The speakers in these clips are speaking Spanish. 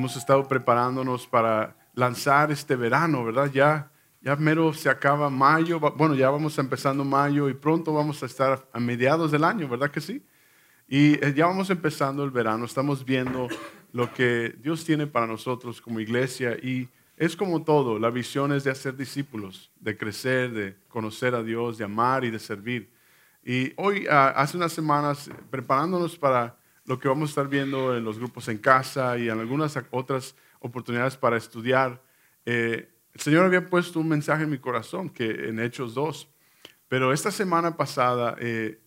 hemos estado preparándonos para lanzar este verano, ¿verdad? Ya, ya mero se acaba mayo, bueno, ya vamos empezando mayo y pronto vamos a estar a mediados del año, ¿verdad que sí? Y eh, ya vamos empezando el verano, estamos viendo lo que Dios tiene para nosotros como iglesia y es como todo, la visión es de hacer discípulos, de crecer, de conocer a Dios, de amar y de servir. Y hoy, ah, hace unas semanas, preparándonos para lo que vamos a estar viendo en los grupos en casa y en algunas otras oportunidades para estudiar, eh, el Señor había puesto un mensaje en mi corazón, que en Hechos 2. Pero esta semana pasada, eh,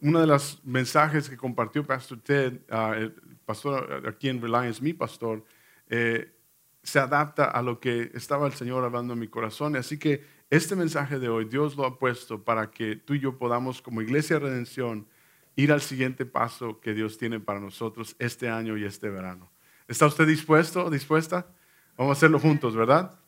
uno de los mensajes que compartió Pastor Ted, ah, el pastor aquí en Reliance, mi pastor, eh, se adapta a lo que estaba el Señor hablando en mi corazón. Así que este mensaje de hoy, Dios lo ha puesto para que tú y yo podamos, como Iglesia de Redención, ir al siguiente paso que Dios tiene para nosotros este año y este verano. ¿Está usted dispuesto, dispuesta? Vamos a hacerlo juntos, ¿verdad?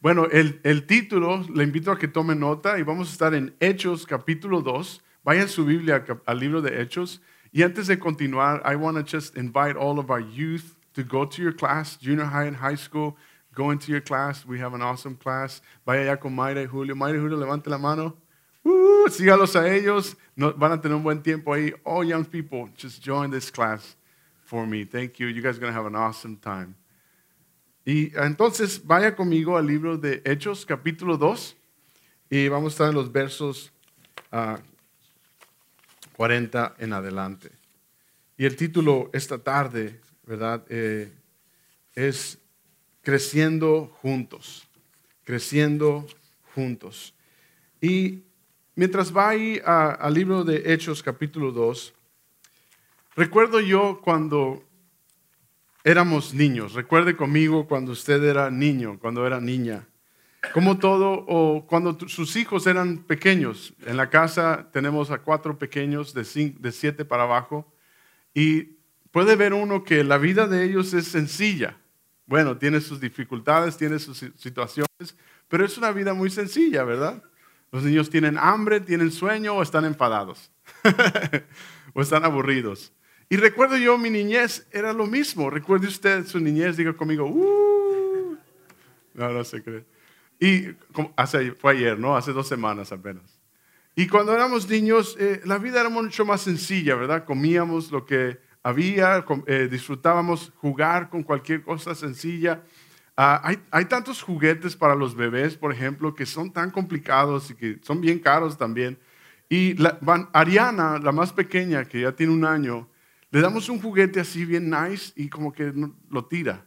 Bueno, el, título, le invito a que tome nota y vamos a estar en Hechos capítulo 2. Vayan su Biblia al libro de Hechos. Y antes de continuar, I want to just invite all of our youth to go to your class, junior high and high school. Go into your class. We have an awesome class. Vaya ya con Mayra y Julio. Mayra y Julio, levante la mano. Uh, sígalos a ellos. No, van a tener un buen tiempo ahí. All young people, just join this class for me. Thank you. You guys are going to have an awesome time. Y entonces vaya conmigo al libro de Hechos, capítulo 2. Y vamos a estar en los versos 40 ah, en adelante. Y el título esta tarde ¿verdad? Eh, es creciendo juntos, creciendo juntos. Y mientras va ahí al libro de Hechos capítulo 2, recuerdo yo cuando éramos niños, recuerde conmigo cuando usted era niño, cuando era niña, como todo, o cuando sus hijos eran pequeños. En la casa tenemos a cuatro pequeños de, de siete para abajo y puede ver uno que la vida de ellos es sencilla. Bueno, tiene sus dificultades, tiene sus situaciones, pero es una vida muy sencilla, ¿verdad? Los niños tienen hambre, tienen sueño o están enfadados o están aburridos. Y recuerdo yo mi niñez era lo mismo. Recuerde usted su niñez, diga conmigo, uh". no, no se cree. Y hace, fue ayer, ¿no? Hace dos semanas apenas. Y cuando éramos niños, eh, la vida era mucho más sencilla, ¿verdad? Comíamos lo que había, eh, disfrutábamos jugar con cualquier cosa sencilla. Ah, hay, tantos juguetes para los bebés, por ejemplo, que son tan complicados y que son bien caros también. Y Ariana, la más pequeña, que ya tiene un año, le damos un juguete así bien nice y como que lo tira.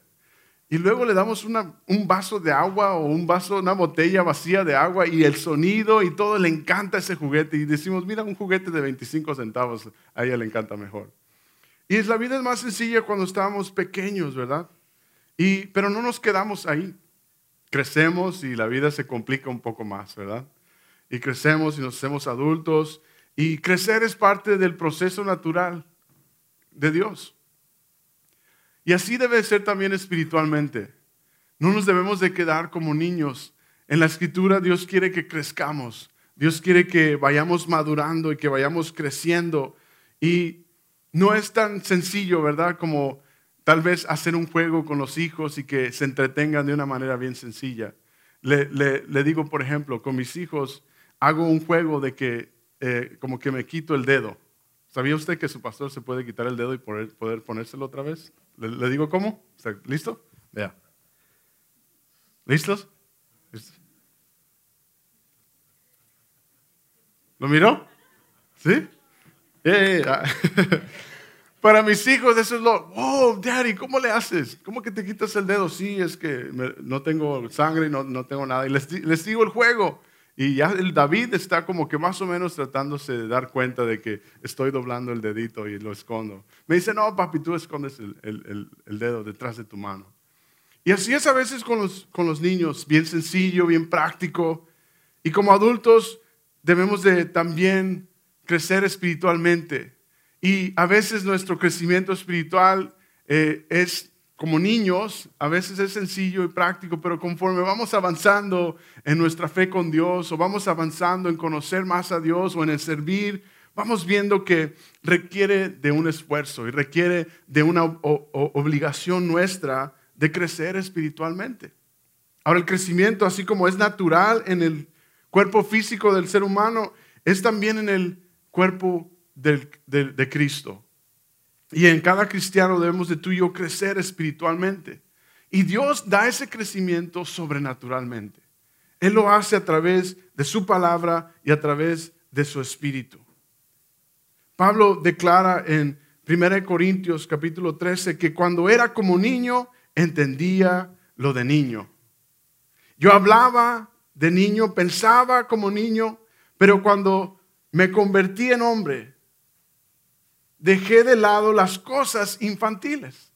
Y luego le damos un vaso de agua o un vaso, una botella vacía de agua y el sonido y todo le encanta ese juguete. Y decimos, mira, un juguete de 25 centavos, a ella le encanta mejor. Y la vida es más sencilla cuando estábamos pequeños, ¿verdad? Y, pero no nos quedamos ahí. Crecemos y la vida se complica un poco más, ¿verdad? Y crecemos y nos hacemos adultos. Y crecer es parte del proceso natural de Dios. Y así debe ser también espiritualmente. No nos debemos de quedar como niños. En la escritura Dios quiere que crezcamos. Dios quiere que vayamos madurando y que vayamos creciendo. Y no es tan sencillo, ¿verdad? Como tal vez hacer un juego con los hijos y que se entretengan de una manera bien sencilla. Le, digo, por ejemplo, con mis hijos hago un juego de que eh, como que me quito el dedo. ¿Sabía usted que su pastor se puede quitar el dedo y poder, poder ponérselo otra vez? ¿Le, digo cómo? ¿Está listo? Vea. ¿Listos? ¿Lo miró? ¿Sí? Para mis hijos, eso es lo, oh, daddy, ¿cómo le haces? ¿Cómo que te quitas el dedo? Sí, es que no tengo sangre no, no tengo nada. Y les, les, digo el juego. Y ya el David está como que más o menos tratándose de dar cuenta de que estoy doblando el dedito y lo escondo. Me dice, no, papi, tú escondes el, el, el dedo detrás de tu mano. Y así es a veces con los, con los niños, bien sencillo, bien práctico. Y como adultos debemos de también crecer espiritualmente. Y a veces nuestro crecimiento espiritual eh, es como niños, a veces es sencillo y práctico, pero conforme vamos avanzando en nuestra fe con Dios o vamos avanzando en conocer más a Dios o en el servir, vamos viendo que requiere de un esfuerzo y requiere de una obligación nuestra de crecer espiritualmente. Ahora el crecimiento, así como es natural en el cuerpo físico del ser humano, es también en el cuerpo de Cristo. Y en cada cristiano debemos de tú y yo crecer espiritualmente. Y Dios da ese crecimiento sobrenaturalmente. Él lo hace a través de su palabra y a través de su espíritu. Pablo declara en 1 Corintios capítulo 13 que cuando era como niño entendía lo de niño. Yo hablaba de niño, pensaba como niño, pero cuando me convertí en hombre, dejé de lado las cosas infantiles.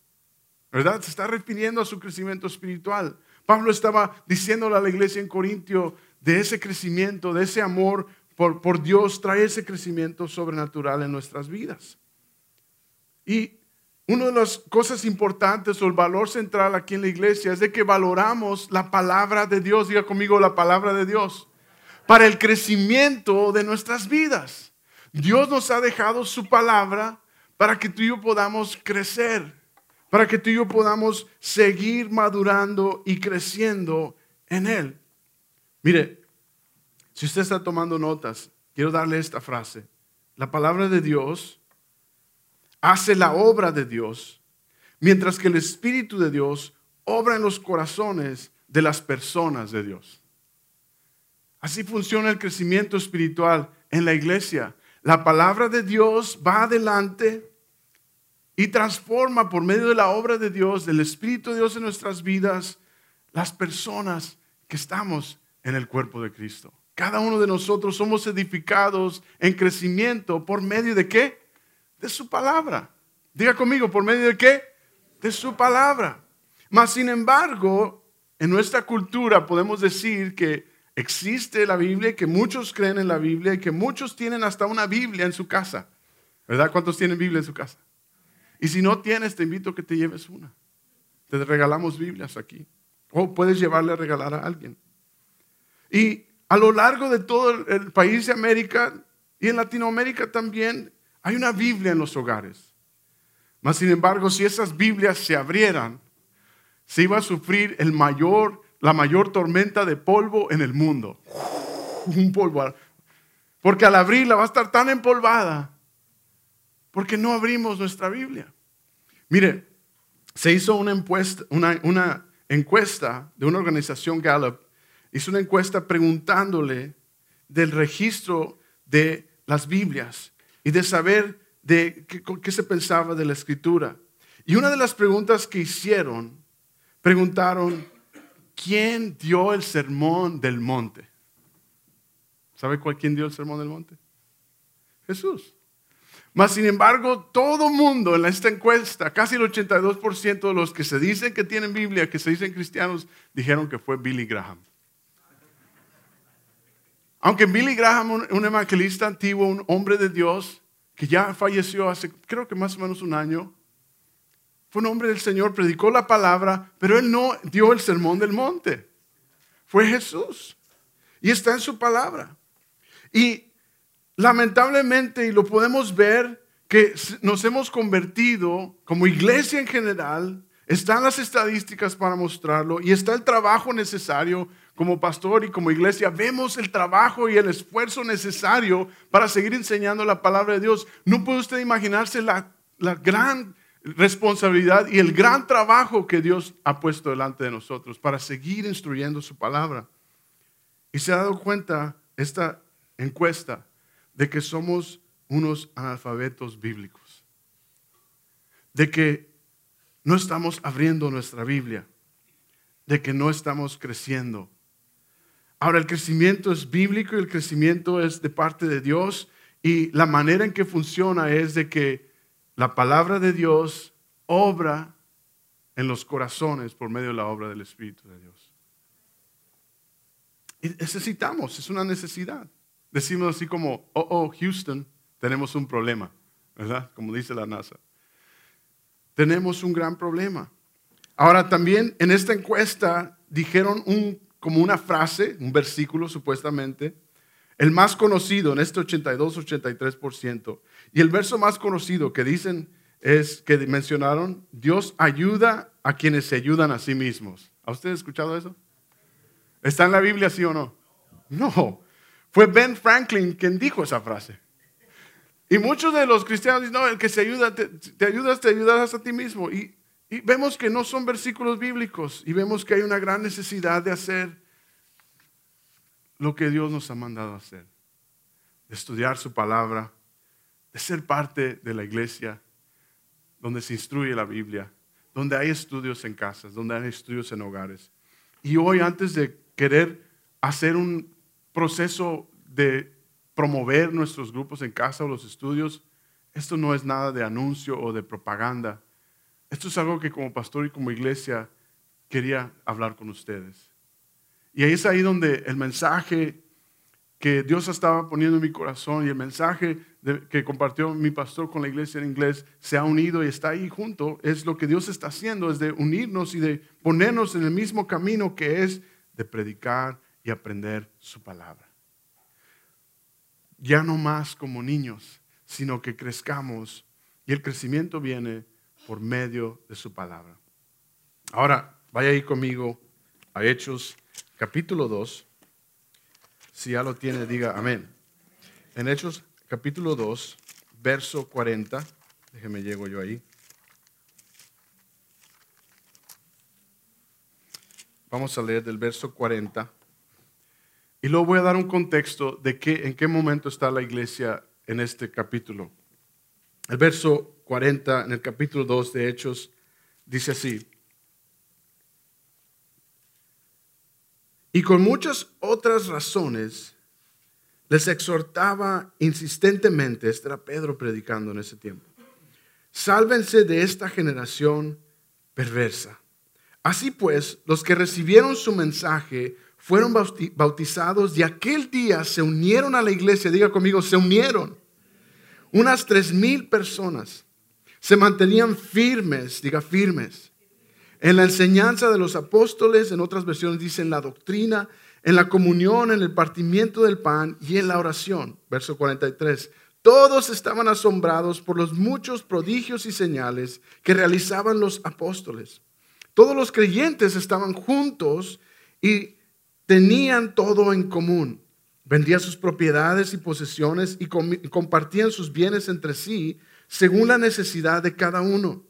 ¿Verdad? Se está refiriendo a su crecimiento espiritual. Pablo estaba diciéndole a la iglesia en Corintio de ese crecimiento, de ese amor por, por Dios, trae ese crecimiento sobrenatural en nuestras vidas. Y una de las cosas importantes o el valor central aquí en la iglesia es de que valoramos la palabra de Dios. Diga conmigo la palabra de Dios. Para el crecimiento de nuestras vidas. Dios nos ha dejado su palabra para que tú y yo podamos crecer. Para que tú y yo podamos seguir madurando y creciendo en Él. Mire, si usted está tomando notas, quiero darle esta frase. La palabra de Dios hace la obra de Dios, mientras que el Espíritu de Dios obra en los corazones de las personas de Dios. Así funciona el crecimiento espiritual en la iglesia. La palabra de Dios va adelante y transforma por medio de la obra de Dios, del Espíritu de Dios en nuestras vidas, las personas que estamos en el cuerpo de Cristo. Cada uno de nosotros somos edificados en crecimiento por medio de qué? de su palabra. Diga conmigo, ¿por medio de qué? De su palabra. Mas, sin embargo, en nuestra cultura podemos decir que existe la Biblia, que muchos creen en la Biblia y que muchos tienen hasta una Biblia en su casa. ¿Verdad? ¿Cuántos tienen Biblia en su casa? Y si no tienes, te invito a que te lleves una. Te regalamos Biblias aquí. O puedes llevarle a regalar a alguien. Y a lo largo de todo el país de América y en Latinoamérica también, hay una Biblia en los hogares. Mas, sin embargo, si esas Biblias se abrieran, se iba a sufrir el mayor, la mayor tormenta de polvo en el mundo. Un polvo. Porque al abrirla va a estar tan empolvada. Porque no abrimos nuestra Biblia. Mire, se hizo una, encuesta, una, una encuesta de una organización Gallup. Hizo una encuesta preguntándole del registro de las Biblias y de saber de qué, se pensaba de la escritura. Y una de las preguntas que hicieron, preguntaron, ¿quién dio el sermón del monte? ¿Sabe cuál quién dio el sermón del monte? Jesús. Mas, sin embargo, todo mundo en esta encuesta, casi el 82% de los que se dicen que tienen Biblia, que se dicen cristianos, dijeron que fue Billy Graham. Aunque Billy Graham, un, evangelista antiguo, un hombre de Dios, que ya falleció hace creo que más o menos un año, fue un hombre del Señor, predicó la palabra, pero él no dio el sermón del monte. Fue Jesús. Y está en su palabra. Y lamentablemente, y lo podemos ver, que nos hemos convertido como iglesia en general, están las estadísticas para mostrarlo y está el trabajo necesario como pastor y como iglesia vemos el trabajo y el esfuerzo necesario para seguir enseñando la palabra de Dios. No puede usted imaginarse la, gran responsabilidad y el gran trabajo que Dios ha puesto delante de nosotros para seguir instruyendo su palabra. Y se ha dado cuenta esta encuesta de que somos unos analfabetos bíblicos, de que no estamos abriendo nuestra Biblia, de que no estamos creciendo Ahora, el crecimiento es bíblico y el crecimiento es de parte de Dios y la manera en que funciona es de que la palabra de Dios obra en los corazones por medio de la obra del Espíritu de Dios. Y necesitamos, es una necesidad. Decimos así como, oh, oh, Houston, tenemos un problema, ¿verdad? Como dice la NASA. Tenemos un gran problema. Ahora también en esta encuesta dijeron un como una frase, un versículo supuestamente, el más conocido en este 82-83%, y el verso más conocido que dicen es que mencionaron, Dios ayuda a quienes se ayudan a sí mismos. ¿Ha usted escuchado eso? ¿Está en la Biblia, sí o no? No. Fue Ben Franklin quien dijo esa frase. Y muchos de los cristianos dicen, no, el que se ayuda, te, ayudas, te ayudas a ti mismo. Y, y vemos que no son versículos bíblicos y vemos que hay una gran necesidad de hacer lo que Dios nos ha mandado hacer. De estudiar su palabra, de ser parte de la iglesia, donde se instruye la Biblia, donde hay estudios en casas, donde hay estudios en hogares. Y hoy, antes de querer hacer un proceso de promover nuestros grupos en casa o los estudios, esto no es nada de anuncio o de propaganda. Esto es algo que como pastor y como iglesia quería hablar con ustedes. Y ahí es ahí donde el mensaje que Dios estaba poniendo en mi corazón y el mensaje que compartió mi pastor con la iglesia en inglés se ha unido y está ahí junto. Es lo que Dios está haciendo, es de unirnos y de ponernos en el mismo camino que es de predicar y aprender su palabra. Ya no más como niños, sino que crezcamos y el crecimiento viene por medio de su palabra. Ahora, vaya ahí conmigo a Hechos capítulo 2. Si ya lo tiene, diga amén. En Hechos capítulo 2, verso 40, déjeme llego yo ahí. Vamos a leer del verso 40. Y luego voy a dar un contexto de qué, en qué momento está la iglesia en este capítulo. El verso 40 en el capítulo 2 de Hechos dice así. Y con muchas otras razones les exhortaba insistentemente, este era Pedro predicando en ese tiempo, sálvense de esta generación perversa. Así pues, los que recibieron su mensaje fueron bautizados y aquel día se unieron a la iglesia, diga conmigo, se unieron. Unas tres mil personas se mantenían firmes, diga firmes, en la enseñanza de los apóstoles, en otras versiones dicen la doctrina, en la comunión, en el partimiento del pan y en la oración. Verso 43. Todos estaban asombrados por los muchos prodigios y señales que realizaban los apóstoles. Todos los creyentes estaban juntos y tenían todo en común. Vendían sus propiedades y posesiones y compartían sus bienes entre sí según la necesidad de cada uno.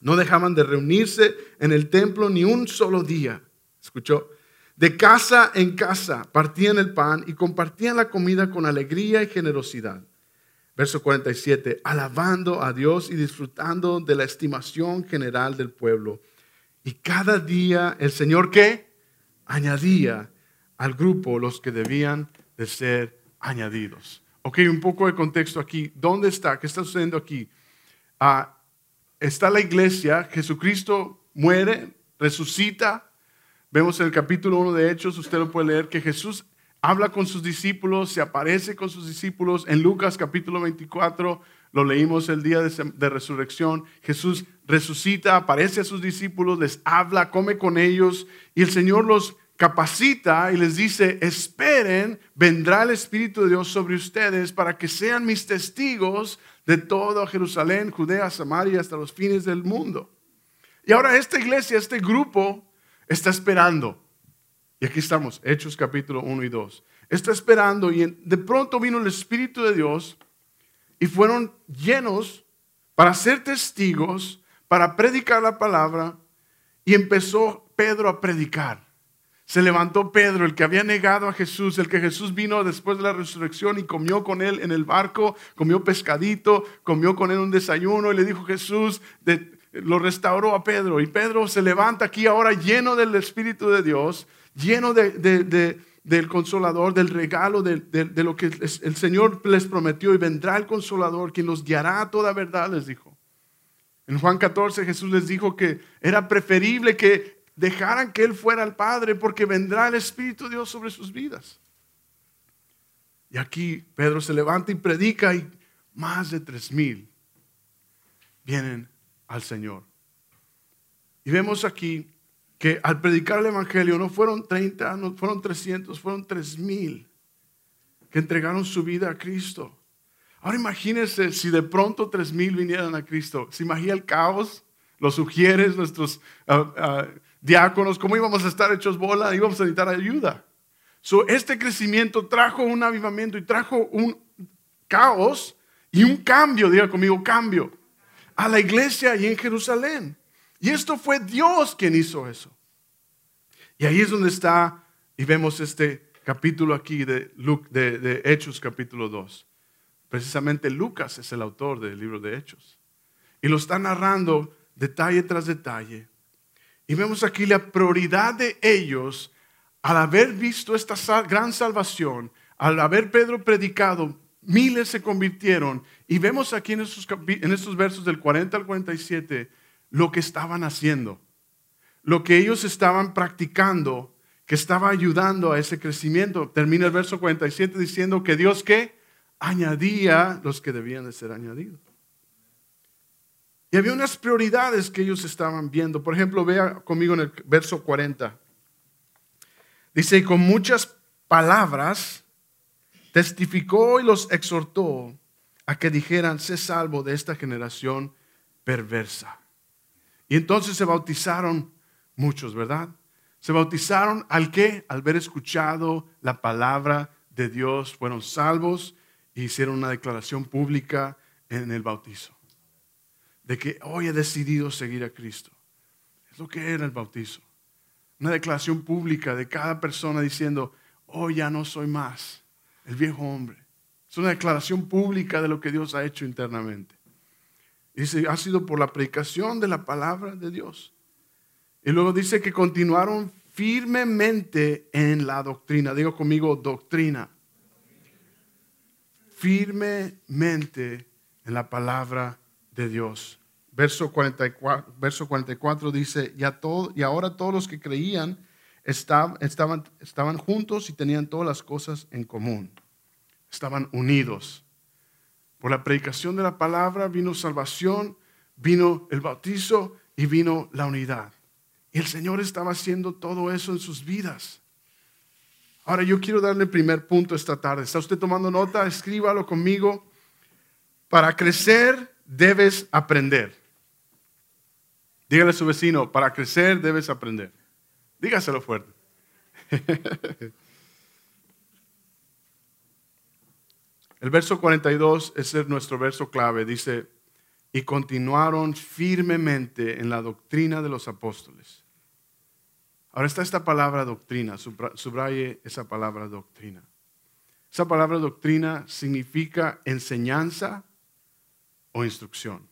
No dejaban de reunirse en el templo ni un solo día. ¿Escuchó? De casa en casa partían el pan y compartían la comida con alegría y generosidad. Verso 47, alabando a Dios y disfrutando de la estimación general del pueblo. Y cada día el Señor qué? Añadía al grupo los que debían de ser añadidos. Ok, un poco de contexto aquí. ¿Dónde está? ¿Qué está sucediendo aquí? Ah, está la iglesia, Jesucristo muere, resucita. Vemos en el capítulo 1 de Hechos, usted lo puede leer, que Jesús habla con sus discípulos, se aparece con sus discípulos. En Lucas capítulo 24, lo leímos el día de, resurrección. Jesús resucita, aparece a sus discípulos, les habla, come con ellos y el Señor los capacita y les dice, esperen, vendrá el Espíritu de Dios sobre ustedes para que sean mis testigos de todo Jerusalén, Judea, Samaria, hasta los fines del mundo. Y ahora esta iglesia, este grupo, está esperando. Y aquí estamos, Hechos capítulo 1 y 2. Está esperando y de pronto vino el Espíritu de Dios y fueron llenos para ser testigos, para predicar la palabra y empezó Pedro a predicar se levantó Pedro, el que había negado a Jesús, el que Jesús vino después de la resurrección y comió con él en el barco, comió pescadito, comió con él un desayuno y le dijo Jesús, lo restauró a Pedro. Y Pedro se levanta aquí ahora lleno del Espíritu de Dios, lleno del consolador, del regalo, de, lo que el Señor les prometió y vendrá el consolador, quien los guiará a toda verdad, les dijo. En Juan 14 Jesús les dijo que era preferible que dejaran que Él fuera el Padre porque vendrá el Espíritu de Dios sobre sus vidas. Y aquí Pedro se levanta y predica y más de tres mil vienen al Señor. Y vemos aquí que al predicar el Evangelio no fueron 30, no fueron 300, fueron tres mil que entregaron su vida a Cristo. Ahora imagínense si de pronto tres mil vinieran a Cristo. ¿Se imagina el caos? Los sugieres, nuestros ah, ah, diáconos, ¿cómo íbamos a estar hechos bola? Íbamos a necesitar ayuda. So, este crecimiento trajo un avivamiento y trajo un caos y un cambio, diga conmigo, cambio, a la iglesia y en Jerusalén. Y esto fue Dios quien hizo eso. Y ahí es donde está, y vemos este capítulo aquí de, de, de Hechos capítulo 2. Precisamente Lucas es el autor del libro de Hechos. Y lo está narrando detalle tras detalle. Y vemos aquí la prioridad de ellos al haber visto esta gran salvación, al haber Pedro predicado, miles se convirtieron. Y vemos aquí en estos, en estos versos del 40 al 47 lo que estaban haciendo, lo que ellos estaban practicando, que estaba ayudando a ese crecimiento. Termina el verso 47 diciendo que Dios que añadía los que debían de ser añadidos. Y había unas prioridades que ellos estaban viendo. Por ejemplo, vea conmigo en el verso 40. Dice, y con muchas palabras testificó y los exhortó a que dijeran, sé salvo de esta generación perversa. Y entonces se bautizaron muchos, ¿verdad? Se bautizaron al qué? Al haber escuchado la palabra de Dios, fueron salvos hicieron una declaración pública en el bautizo. De que hoy he decidido seguir a Cristo. Es lo que era el bautizo. Una declaración pública de cada persona diciendo, hoy ya no soy más el viejo hombre. Es una declaración pública de lo que Dios ha hecho internamente. Dice, ha sido por la predicación de la palabra de Dios. Y luego dice que continuaron firmemente en la doctrina. Digo conmigo, doctrina firmemente en la palabra de Dios. Verso 44, verso 44 dice, y, todo, y ahora todos los que creían estaban, estaban, estaban juntos y tenían todas las cosas en común. Estaban unidos. Por la predicación de la palabra vino salvación, vino el bautizo y vino la unidad. Y el Señor estaba haciendo todo eso en sus vidas. Ahora yo quiero darle el primer punto esta tarde. ¿Está usted tomando nota? Escríbalo conmigo. Para crecer debes aprender. Dígale a su vecino, para crecer debes aprender. Dígaselo fuerte. El verso 42 es nuestro verso clave. Dice, y continuaron firmemente en la doctrina de los apóstoles Ahora está esta palabra doctrina, subraye esa palabra doctrina. Esa palabra doctrina significa enseñanza o instrucción.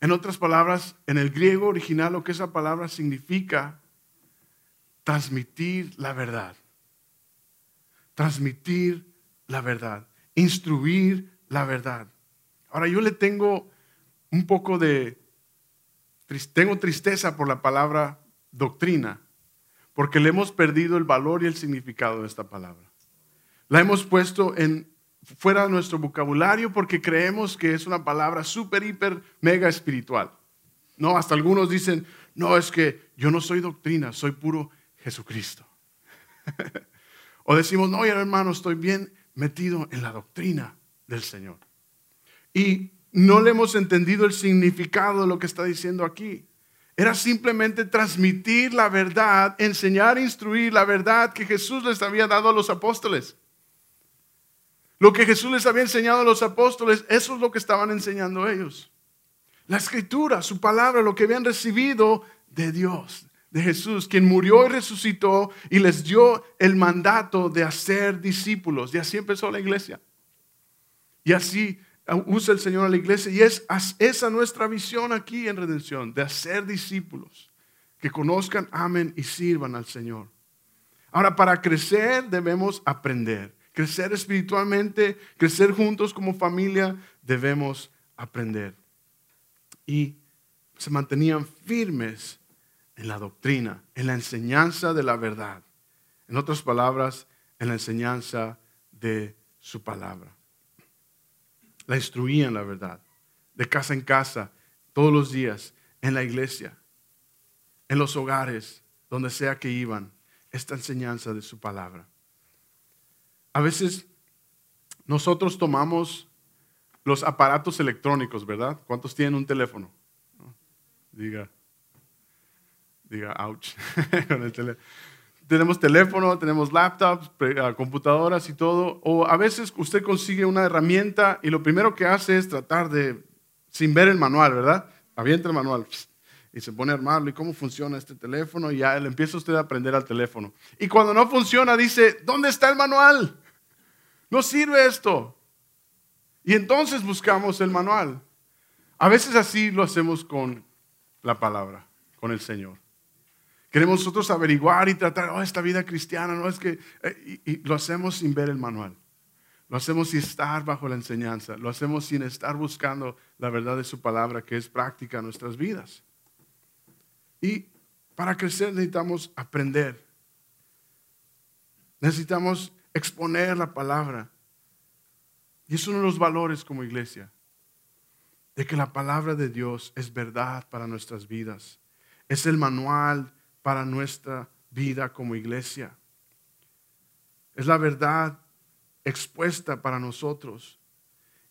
En otras palabras, en el griego original lo que esa palabra significa, transmitir la verdad. Transmitir la verdad. Instruir la verdad. Ahora yo le tengo un poco de tengo tristeza por la palabra doctrina, porque le hemos perdido el valor y el significado de esta palabra. La hemos puesto en fuera de nuestro vocabulario porque creemos que es una palabra súper, hiper, mega espiritual. No, hasta algunos dicen, no, es que yo no soy doctrina, soy puro Jesucristo. o decimos, no, hermano, estoy bien metido en la doctrina del Señor. Y no le hemos entendido el significado de lo que está diciendo aquí. Era simplemente transmitir la verdad, enseñar, instruir la verdad que Jesús les había dado a los apóstoles. Lo que Jesús les había enseñado a los apóstoles, eso es lo que estaban enseñando ellos. La escritura, su palabra, lo que habían recibido de Dios, de Jesús, quien murió y resucitó y les dio el mandato de hacer discípulos. Y así empezó la iglesia. Y así usa el Señor a la iglesia y es esa nuestra visión aquí en redención, de hacer discípulos que conozcan, amen y sirvan al Señor. Ahora, para crecer debemos aprender. Crecer espiritualmente, crecer juntos como familia, debemos aprender. Y se mantenían firmes en la doctrina, en la enseñanza de la verdad. En otras palabras, en la enseñanza de su palabra la instruían la verdad, de casa en casa, todos los días, en la iglesia, en los hogares, donde sea que iban, esta enseñanza de su palabra. A veces nosotros tomamos los aparatos electrónicos, ¿verdad? ¿Cuántos tienen un teléfono? Diga, diga, ouch. tenemos teléfono, tenemos laptops, ah, computadoras y todo. O a veces usted consigue una herramienta y lo primero que hace es tratar de, sin ver el manual, ¿verdad? Avienta el manual y se pone a armarlo y cómo funciona este teléfono y ya le empieza usted a aprender al teléfono. Y cuando no funciona dice, ¿dónde está el manual? No sirve esto. Y entonces buscamos el manual. A veces así lo hacemos con la palabra, con el Señor. Queremos nosotros averiguar y tratar, oh, esta vida cristiana, no es que... Eh, y, lo hacemos sin ver el manual. Lo hacemos sin estar bajo la enseñanza. Lo hacemos sin estar buscando la verdad de su palabra, que es práctica en nuestras vidas. Y para crecer necesitamos aprender. Necesitamos exponer la palabra. Y es uno de los valores como iglesia, de que la palabra de Dios es verdad para nuestras vidas. Es el manual para nuestra vida como iglesia. Es la verdad expuesta para nosotros.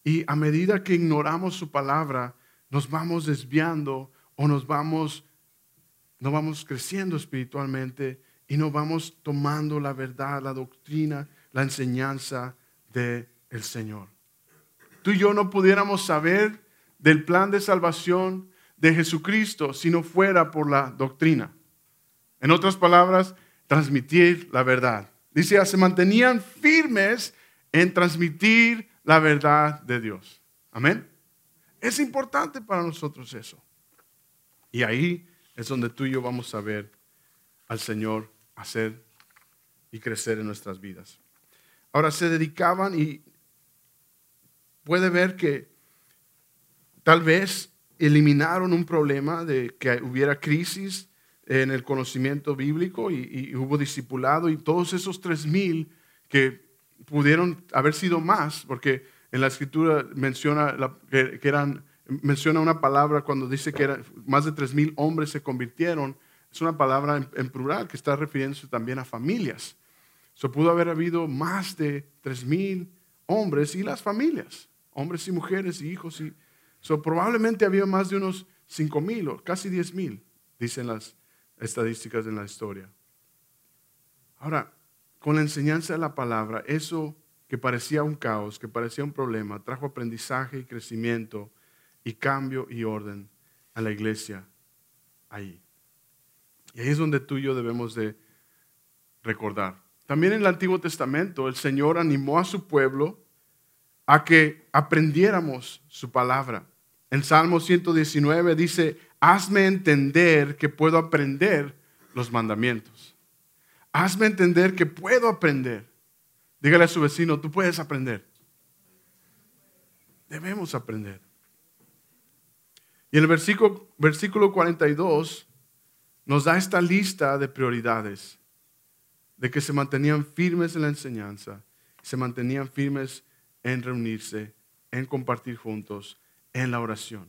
Y a medida que ignoramos su palabra, nos vamos desviando o nos vamos no vamos creciendo espiritualmente y no vamos tomando la verdad, la doctrina, la enseñanza del el Señor. Tú y yo no pudiéramos saber del plan de salvación de Jesucristo si no fuera por la doctrina. En otras palabras, transmitir la verdad. Dice, se mantenían firmes en transmitir la verdad de Dios. Amén. Es importante para nosotros eso. Y ahí es donde tú y yo vamos a ver al Señor hacer y crecer en nuestras vidas. Ahora se dedicaban y puede ver que tal vez eliminaron un problema de que hubiera crisis en el conocimiento bíblico y, hubo discipulado y todos esos tres mil que pudieron haber sido más, porque en la escritura menciona que eran menciona una palabra cuando dice que más de tres mil hombres se convirtieron. Es una palabra en, plural que está refiriéndose también a familias. Se pudo haber habido más de tres mil hombres y las familias, hombres y mujeres y hijos. Y, probablemente había más de unos cinco mil o casi diez mil, dicen las estadísticas en la historia. Ahora, con la enseñanza de la palabra, eso que parecía un caos, que parecía un problema, trajo aprendizaje y crecimiento y cambio y orden a la iglesia ahí. Y ahí es donde tú y yo debemos de recordar. También en el Antiguo Testamento el Señor animó a su pueblo a que aprendiéramos su palabra. En Salmo 119 dice, hazme entender que puedo aprender los mandamientos. Hazme entender que puedo aprender. Dígale a su vecino, tú puedes aprender. Debemos aprender. Y el versículo, versículo 42 nos da esta lista de prioridades, de que se mantenían firmes en la enseñanza, se mantenían firmes en reunirse, en compartir juntos, en la oración.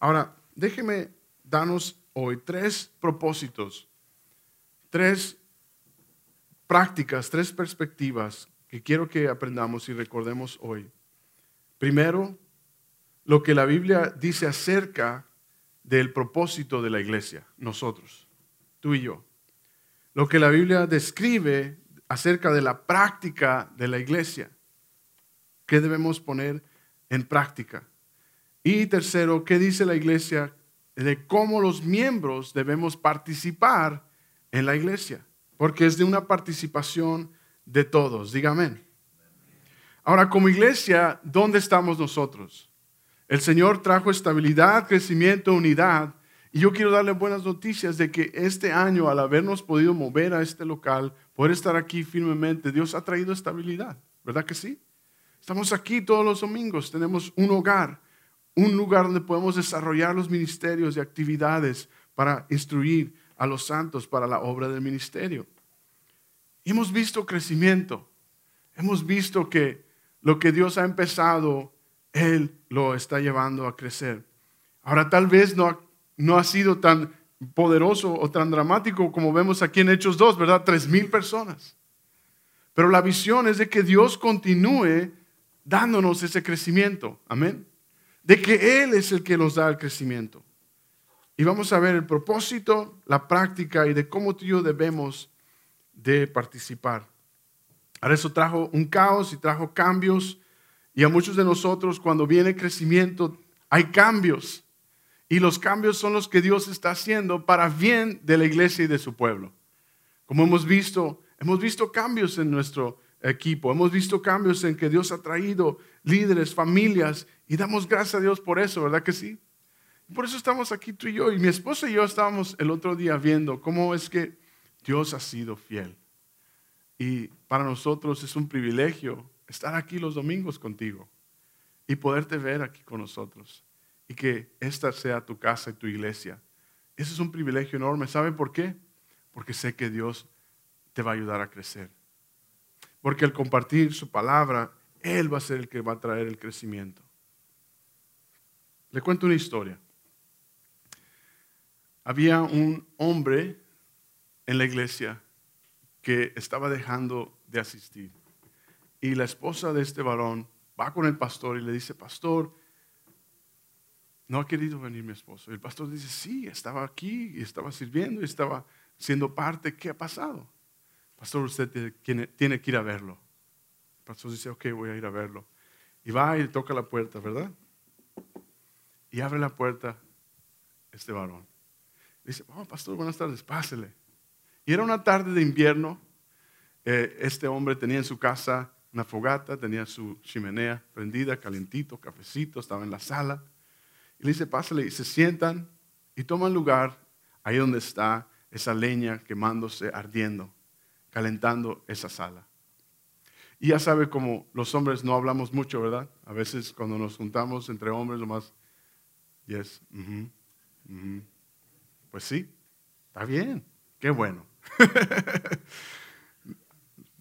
Ahora, déjeme darnos hoy tres propósitos, tres prácticas, tres perspectivas que quiero que aprendamos y recordemos hoy. Primero, lo que la Biblia dice acerca del propósito de la iglesia, nosotros, tú y yo. Lo que la Biblia describe acerca de la práctica de la iglesia. ¿Qué debemos poner en práctica? Y tercero, ¿qué dice la iglesia de cómo los miembros debemos participar en la iglesia? Porque es de una participación de todos. Dígame. Ahora, como iglesia, ¿dónde estamos nosotros? El Señor trajo estabilidad, crecimiento, unidad. Y yo quiero darle buenas noticias de que este año, al habernos podido mover a este local, poder estar aquí firmemente, Dios ha traído estabilidad. ¿Verdad que sí? Estamos aquí todos los domingos, tenemos un hogar, un lugar donde podemos desarrollar los ministerios y actividades para instruir a los santos para la obra del ministerio. hemos visto crecimiento, hemos visto que lo que Dios ha empezado él lo está llevando a crecer. Ahora tal vez no, no ha sido tan poderoso o tan dramático como vemos aquí en Hechos 2, ¿verdad? Tres mil personas. Pero la visión es de que Dios continúe dándonos ese crecimiento. Amén. De que Él es el que nos da el crecimiento. Y vamos a ver el propósito, la práctica y de cómo tú y yo debemos de participar. Ahora eso trajo un caos y trajo cambios. Y a muchos de nosotros cuando viene crecimiento hay cambios. Y los cambios son los que Dios está haciendo para bien de la iglesia y de su pueblo. Como hemos visto, hemos visto cambios en nuestro equipo, hemos visto cambios en que Dios ha traído líderes, familias, y damos gracias a Dios por eso, ¿verdad que sí? Por eso estamos aquí tú y yo, y mi esposa y yo estábamos el otro día viendo cómo es que Dios ha sido fiel. Y para nosotros es un privilegio estar aquí los domingos contigo y poderte ver aquí con nosotros y que esta sea tu casa y tu iglesia. Eso es un privilegio enorme. ¿Sabe por qué? porque sé que Dios te va a ayudar a crecer. Porque al compartir su palabra, Él va a ser el que va a traer el crecimiento. Le cuento una historia. Había un hombre en la iglesia que estaba dejando de asistir. Y la esposa de este varón va con el pastor y le dice, pastor, no ha querido venir mi esposo. El pastor dice, sí, estaba aquí y estaba sirviendo y estaba siendo parte, ¿qué ha pasado? Pastor, usted tiene, que ir a verlo. El pastor dice, ok, voy a ir a verlo. Y va y toca la puerta, ¿verdad? Y abre la puerta este varón. Dice, oh, pastor, buenas tardes, pásele. Y era una tarde de invierno. Eh, este hombre tenía en su casa una fogata, tenía su chimenea prendida, calentito, cafecito, estaba en la sala. Y le dice, pásale, y se sientan y toman lugar ahí donde está esa leña quemándose, ardiendo, calentando esa sala. Y ya sabe como los hombres no hablamos mucho, ¿verdad? A veces cuando nos juntamos entre hombres, lo más, yes, pues sí, está bien, qué bueno.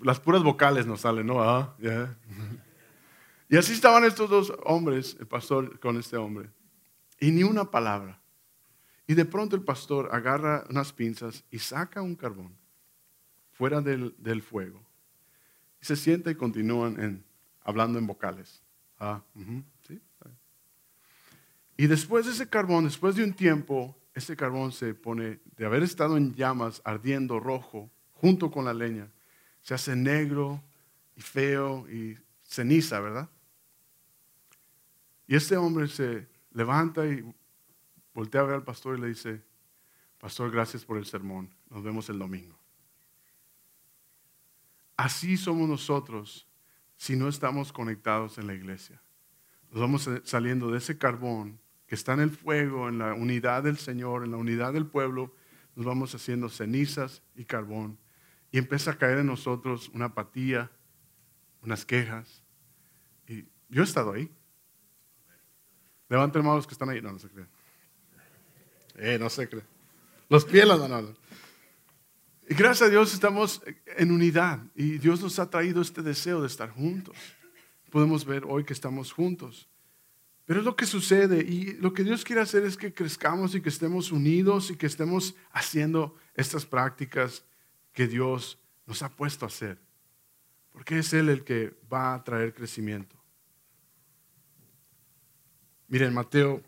Las puras vocales nos salen, ¿no? Ah, y así estaban estos dos hombres, el pastor con este hombre, y ni una palabra. Y de pronto el pastor agarra unas pinzas y saca un carbón fuera del, fuego. Y se sienta y continúan hablando en vocales. Ah, y después de ese carbón, después de un tiempo, ese carbón se pone, de haber estado en llamas, ardiendo rojo, junto con la leña, se hace negro y feo y ceniza, ¿verdad? Y este hombre se levanta y voltea a ver al pastor y le dice, pastor, gracias por el sermón, nos vemos el domingo. Así somos nosotros si no estamos conectados en la iglesia. Nos vamos saliendo de ese carbón que está en el fuego, en la unidad del Señor, en la unidad del pueblo, nos vamos haciendo cenizas y carbón. Y empieza a caer en nosotros una apatía, unas quejas. Y yo he estado ahí. Levanten manos los que están ahí. No, no se crean. Eh, no sé. Los pies las van Y gracias a Dios estamos en unidad y Dios nos ha traído este deseo de estar juntos. Podemos ver hoy que estamos juntos. Pero es lo que sucede y lo que Dios quiere hacer es que crezcamos y que estemos unidos y que estemos haciendo estas prácticas que Dios nos ha puesto a hacer. Porque es Él el que va a traer crecimiento. Miren, Mateo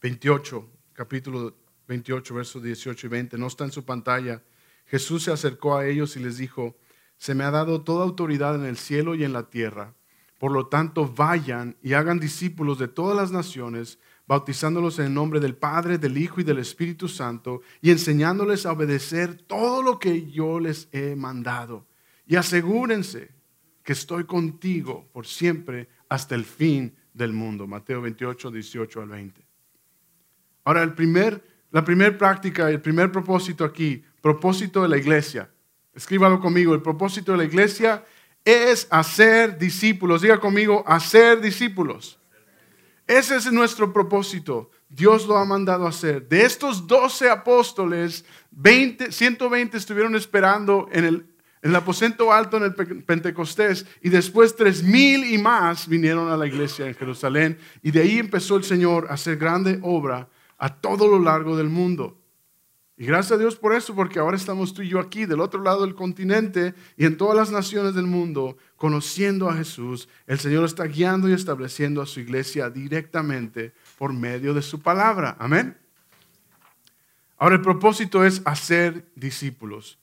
28, capítulo 28, versos 18 y 20, no está en su pantalla. Jesús se acercó a ellos y les dijo, se me ha dado toda autoridad en el cielo y en la tierra. Por lo tanto, vayan y hagan discípulos de todas las naciones, bautizándolos en el nombre del Padre, del Hijo y del Espíritu Santo, y enseñándoles a obedecer todo lo que yo les he mandado. Y asegúrense que estoy contigo por siempre hasta el fin del mundo. Mateo 28, 18 al 20. Ahora, el primer, la primera práctica, el primer propósito aquí, propósito de la iglesia. Escríbalo conmigo, el propósito de la iglesia es hacer discípulos. Diga conmigo, hacer discípulos. Ese es nuestro propósito. Dios lo ha mandado a hacer. De estos 12 apóstoles, 20, 120 estuvieron esperando en el, en el aposento alto en el Pentecostés y después 3.000 y más vinieron a la iglesia en Jerusalén y de ahí empezó el Señor a hacer grande obra a todo lo largo del mundo. Y gracias a Dios por eso, porque ahora estamos tú y yo aquí, del otro lado del continente y en todas las naciones del mundo, conociendo a Jesús. El Señor está guiando y estableciendo a su iglesia directamente por medio de su palabra. Amén. Ahora el propósito es hacer discípulos.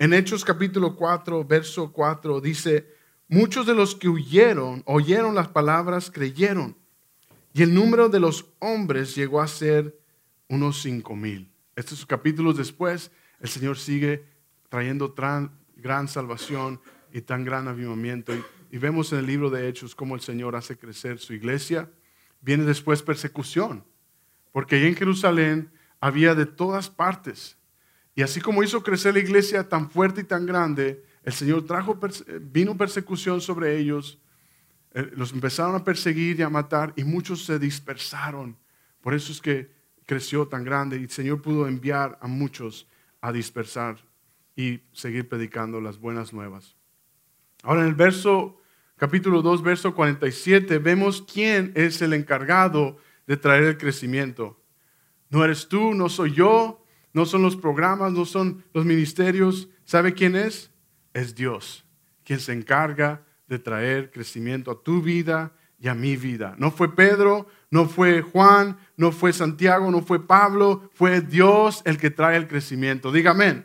En Hechos capítulo 4, verso 4 dice, muchos de los que huyeron, oyeron las palabras, creyeron. Y el número de los hombres llegó a ser unos cinco mil. Estos capítulos después, el Señor sigue trayendo gran salvación y tan gran avivamiento. Y, vemos en el libro de Hechos cómo el Señor hace crecer su iglesia. Viene después persecución, porque en Jerusalén había de todas partes. Y así como hizo crecer la iglesia tan fuerte y tan grande, el Señor trajo, vino persecución sobre ellos, eh, los empezaron a perseguir y a matar y muchos se dispersaron. Por eso es que creció tan grande y el Señor pudo enviar a muchos a dispersar y seguir predicando las buenas nuevas. Ahora en el verso, capítulo 2, verso 47, vemos quién es el encargado de traer el crecimiento. No eres tú, no soy yo, no son los programas, no son los ministerios. ¿Sabe quién es? Es Dios, quien se encarga de traer crecimiento a tu vida y a mi vida. No fue Pedro, no fue Juan, no fue Santiago, no fue Pablo, fue Dios el que trae el crecimiento. Dígame.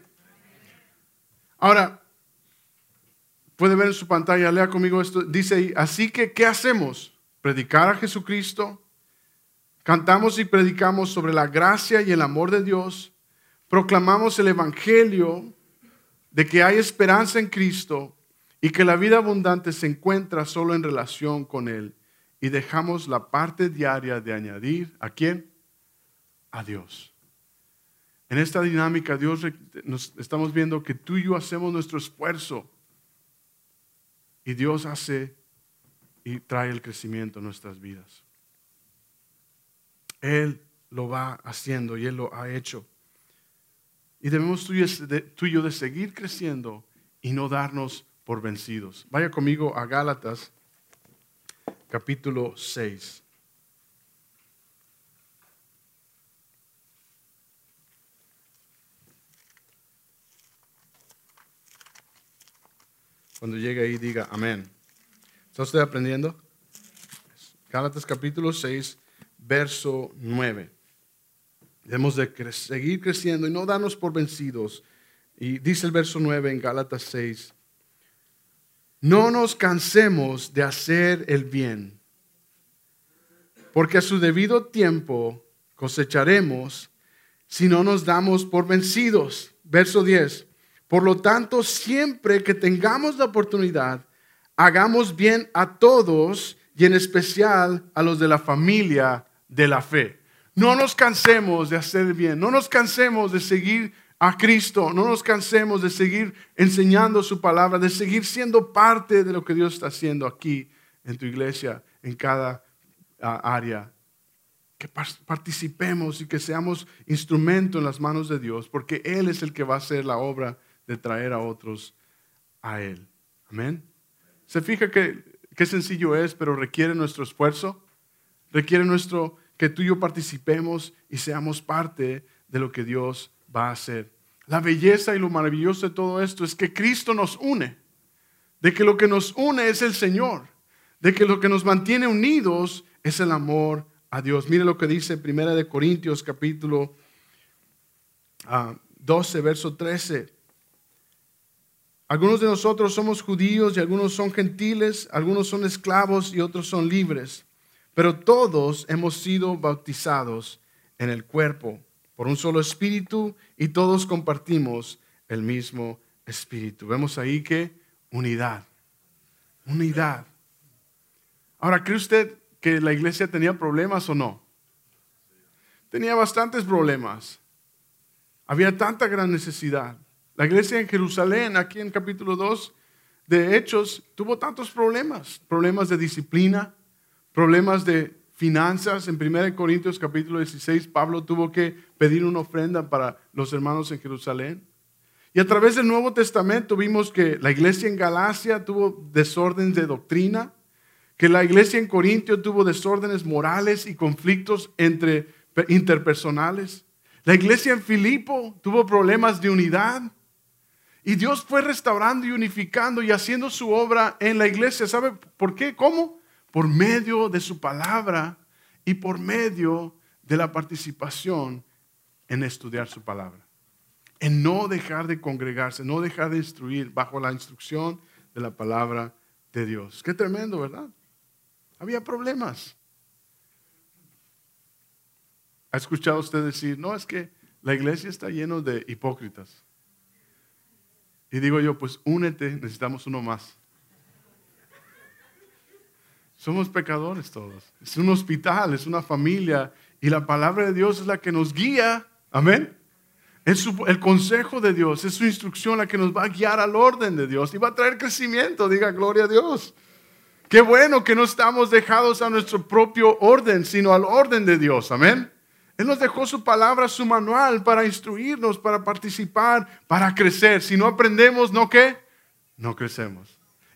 Ahora, puede ver en su pantalla, lea conmigo esto. Dice, así que, ¿qué hacemos? Predicar a Jesucristo. Cantamos y predicamos sobre la gracia y el amor de Dios. Proclamamos el Evangelio de que hay esperanza en Cristo y que la vida abundante se encuentra solo en relación con Él. Y dejamos la parte diaria de añadir a quién? A Dios. En esta dinámica, Dios nos estamos viendo que tú y yo hacemos nuestro esfuerzo y Dios hace y trae el crecimiento a nuestras vidas. Él lo va haciendo y Él lo ha hecho. Y debemos tú y yo de seguir creciendo y no darnos por vencidos. Vaya conmigo a Gálatas capítulo 6. Cuando llegue ahí diga amén. ¿Está usted aprendiendo? Gálatas capítulo 6, verso 9. Debemos de seguir creciendo y no darnos por vencidos. Y dice el verso 9 en Gálatas 6, no nos cansemos de hacer el bien, porque a su debido tiempo cosecharemos si no nos damos por vencidos. Verso 10. Por lo tanto, siempre que tengamos la oportunidad, hagamos bien a todos y en especial a los de la familia de la fe. No nos cansemos de hacer bien, no nos cansemos de seguir a Cristo. No nos cansemos de seguir enseñando su palabra, de seguir siendo parte de lo que Dios está haciendo aquí en tu iglesia, en cada ah, área. Que participemos y que seamos instrumento en las manos de Dios, porque Él es el que va a hacer la obra de traer a otros a Él. Amén. ¿Se fija que qué sencillo es, pero requiere nuestro esfuerzo? Requiere nuestro que tú y yo participemos y seamos parte de lo que Dios va a hacer. La belleza y lo maravilloso de todo esto es que Cristo nos une, de que lo que nos une es el Señor, de que lo que nos mantiene unidos es el amor a Dios. Mire lo que dice Primera de Corintios capítulo 12, ah, verso 13. Algunos de nosotros somos judíos y algunos son gentiles, algunos son esclavos y otros son libres, pero todos hemos sido bautizados en el cuerpo por un solo espíritu y todos compartimos el mismo espíritu. Vemos ahí que unidad, unidad. Ahora, ¿cree usted que la iglesia tenía problemas o no? Tenía bastantes problemas. Había tanta gran necesidad. La iglesia en Jerusalén, aquí en capítulo 2 de Hechos, tuvo tantos problemas. Problemas de disciplina, problemas de finanzas. En 1 Corintios capítulo 16, Pablo tuvo que pedir una ofrenda para los hermanos en Jerusalén. Y a través del Nuevo Testamento vimos que la iglesia en Galacia tuvo desórdenes de doctrina, que la iglesia en Corintio tuvo desórdenes morales y conflictos entre interpersonales. La iglesia en Filipo tuvo problemas de unidad. Y Dios fue restaurando y unificando y haciendo su obra en la iglesia. ¿Sabe por qué? ¿Cómo? Por medio de su palabra y por medio de la participación en estudiar su palabra. En no dejar de congregarse, no dejar de instruir bajo la instrucción de la palabra de Dios. Qué tremendo, ¿verdad? Había problemas. ¿Ha escuchado usted decir, no, es que la iglesia está llena de hipócritas? Y digo yo, pues únete, necesitamos uno más. Somos pecadores todos. Es un hospital, es una familia y la palabra de Dios es la que nos guía. Amén. Es el consejo de Dios, es su instrucción la que nos va a guiar al orden de Dios y va a traer crecimiento. Diga gloria a Dios. Qué bueno que no estamos dejados a nuestro propio orden, sino al orden de Dios. Amén. Él nos dejó su palabra, su manual para instruirnos, para participar, para crecer. Si no aprendemos, ¿no qué? No crecemos.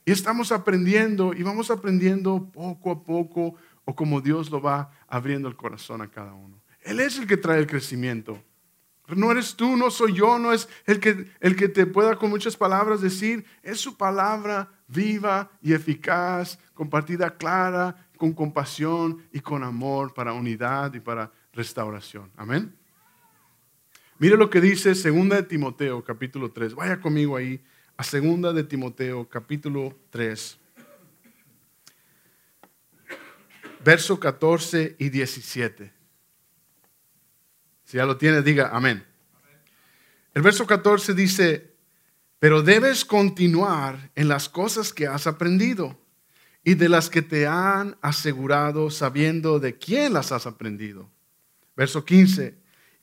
Y estamos aprendiendo y vamos aprendiendo poco a poco o como Dios lo va abriendo el corazón a cada uno. Él es el que trae el crecimiento. No eres tú, no soy yo, no es el que, el que te pueda con muchas palabras decir, es su palabra viva y eficaz, compartida clara, con compasión y con amor para unidad y para restauración. Amén. Mire lo que dice 2 de Timoteo capítulo 3. Vaya conmigo ahí a 2 de Timoteo capítulo 3. Verso 14 y 17. Si ya lo tiene, diga amén. El verso 14 dice, pero debes continuar en las cosas que has aprendido y de las que te han asegurado sabiendo de quién las has aprendido Verso 15.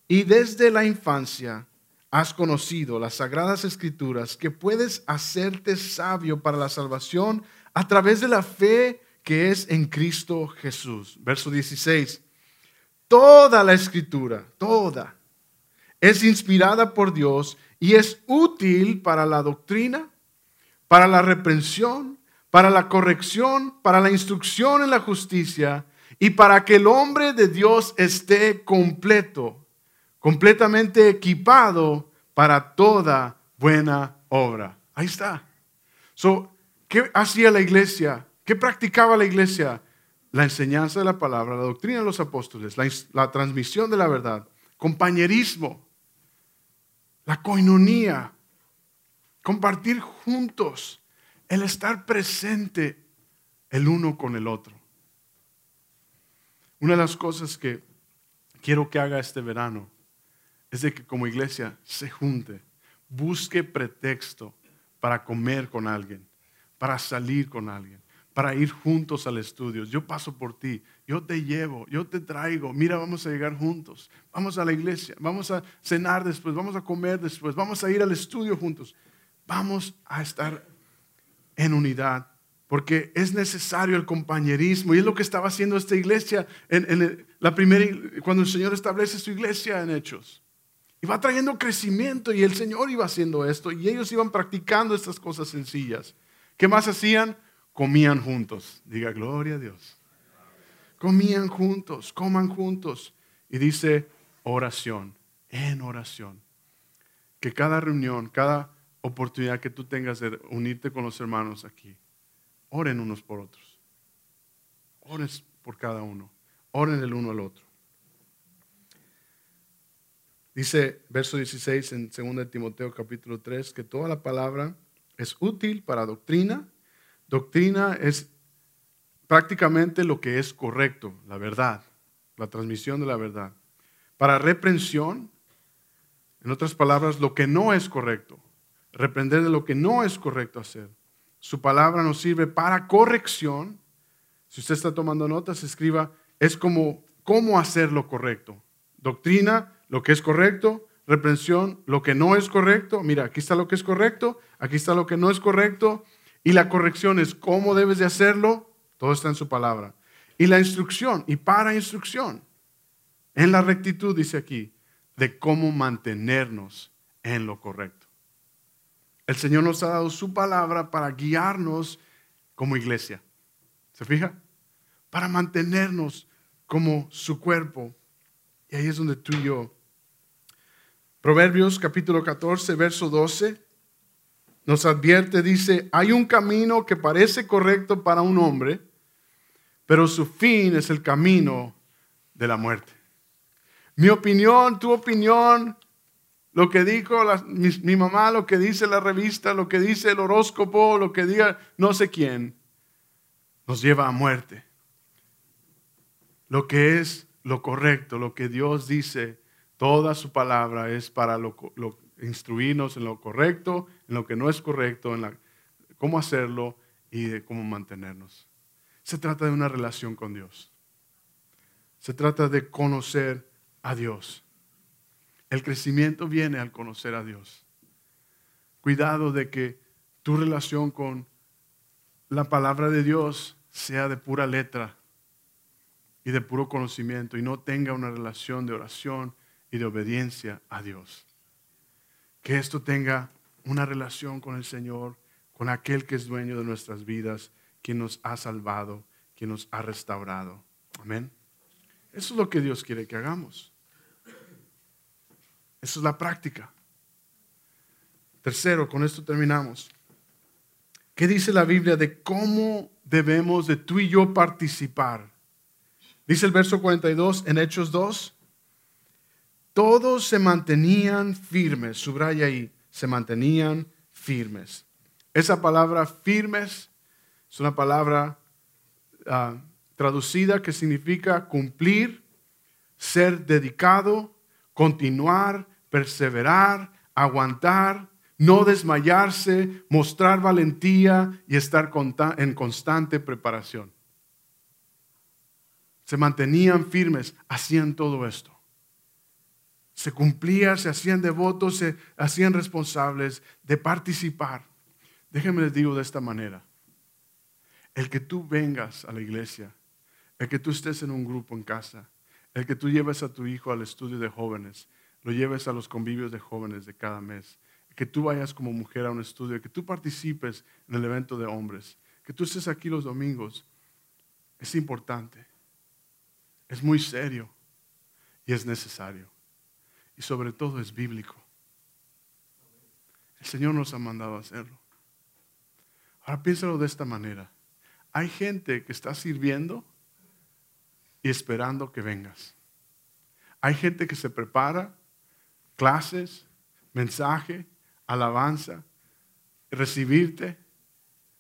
Y desde la infancia has conocido las sagradas escrituras que puedes hacerte sabio para la salvación a través de la fe que es en Cristo Jesús. Verso 16. Toda la escritura, toda, es inspirada por Dios y es útil para la doctrina, para la reprensión, para la corrección, para la instrucción en la justicia y para que el hombre de Dios esté completo, completamente equipado para toda buena obra. Ahí está. ¿Qué hacía la iglesia? ¿Qué practicaba la iglesia? La enseñanza de la palabra, la doctrina de los apóstoles, la, la transmisión de la verdad, compañerismo, la coinonía, compartir juntos, el estar presente el uno con el otro. Una de las cosas que quiero que haga este verano es de que como iglesia se junte, busque pretexto para comer con alguien, para salir con alguien, para ir juntos al estudio. Yo paso por ti, yo te llevo, yo te traigo. Mira, vamos a llegar juntos, vamos a la iglesia, vamos a cenar después, vamos a comer después, vamos a ir al estudio juntos. Vamos a estar en unidad porque es necesario el compañerismo y es lo que estaba haciendo esta iglesia en, la primera, cuando el Señor establece su iglesia en Hechos. Y va trayendo crecimiento y el Señor iba haciendo esto y ellos iban practicando estas cosas sencillas. ¿Qué más hacían? Comían juntos. Diga, gloria a Dios. Comían juntos, coman juntos. Y dice oración, en oración. Que cada reunión, cada oportunidad que tú tengas de unirte con los hermanos aquí, Oren unos por otros. Oren por cada uno. Oren el uno al otro. Dice verso 16 en 2 Timoteo capítulo 3 que toda la palabra es útil para doctrina. Doctrina es prácticamente lo que es correcto, la verdad, la transmisión de la verdad. Para reprensión, en otras palabras, lo que no es correcto, reprender de lo que no es correcto hacer. Su palabra nos sirve para corrección. Si usted está tomando notas, escriba, es como cómo hacer lo correcto. Doctrina, lo que es correcto. Reprensión, lo que no es correcto. Mira, aquí está lo que es correcto, aquí está lo que no es correcto. Y la corrección es cómo debes de hacerlo. Todo está en su palabra. Y la instrucción, y para instrucción, en la rectitud, dice aquí, de cómo mantenernos en lo correcto. El Señor nos ha dado su palabra para guiarnos como iglesia. ¿Se fija? Para mantenernos como su cuerpo. Y ahí es donde tú y yo Proverbios capítulo 14, verso 12, nos advierte, dice, hay un camino que parece correcto para un hombre, pero su fin es el camino de la muerte. Mi opinión, tu opinión, lo que dijo mi, mi, mamá, lo que dice la revista, lo que dice el horóscopo, lo que diga no sé quién, nos lleva a muerte. Lo que es lo correcto, lo que Dios dice, toda su palabra es para instruirnos en lo correcto, en lo que no es correcto, en cómo hacerlo y de cómo mantenernos. Se trata de una relación con Dios. Se trata de conocer a Dios. El crecimiento viene al conocer a Dios. Cuidado de que tu relación con la palabra de Dios sea de pura letra y de puro conocimiento y no tenga una relación de oración y de obediencia a Dios. Que esto tenga una relación con el Señor, con aquel que es dueño de nuestras vidas, quien nos ha salvado, quien nos ha restaurado. Amén. Eso es lo que Dios quiere que hagamos. Eso es la práctica. Tercero, con esto terminamos. ¿Qué dice la Biblia de cómo debemos de tú y yo participar Dice el verso 42 en Hechos 2, todos se mantenían firmes, subraya ahí, se mantenían firmes. Esa palabra firmes es una palabra ah, traducida que significa cumplir, ser dedicado, continuar, perseverar, aguantar, no desmayarse, mostrar valentía y estar en constante preparación se mantenían firmes, hacían todo esto. Se cumplía, se hacían devotos, se hacían responsables de participar. Déjenme les digo de esta manera. El que tú vengas a la iglesia, el que tú estés en un grupo en casa, el que tú lleves a tu hijo al estudio de jóvenes, lo lleves a los convivios de jóvenes de cada mes, que tú vayas como mujer a un estudio, que tú participes en el evento de hombres, que tú estés aquí los domingos, es importante. Es muy serio y es necesario. Y sobre todo es bíblico. El Señor nos ha mandado a hacerlo. Ahora piénsalo de esta manera. Hay gente que está sirviendo y esperando que vengas. Hay gente que se prepara, clases, mensaje, alabanza, recibirte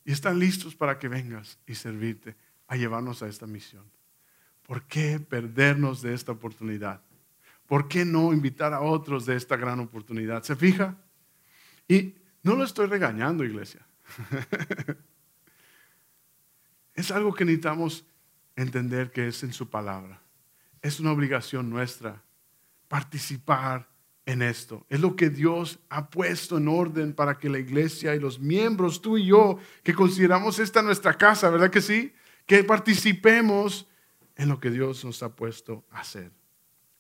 y están listos para que vengas y servirte a llevarnos a esta misión. ¿Por qué perdernos de esta oportunidad? ¿Por qué no invitar a otros de esta gran oportunidad? ¿Se fija? Y no lo estoy regañando, iglesia. es algo que necesitamos entender que es en su palabra. Es una obligación nuestra participar en esto. Es lo que Dios ha puesto en orden para que la iglesia y los miembros, tú y yo, que consideramos esta nuestra casa, ¿verdad que sí? Que participemos en lo que Dios nos ha puesto a hacer.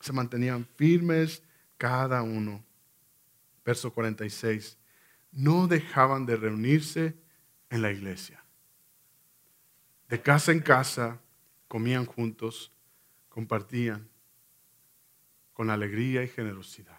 Se mantenían firmes cada uno. Verso 46. No dejaban de reunirse en la iglesia. De casa en casa comían juntos, compartían con alegría y generosidad.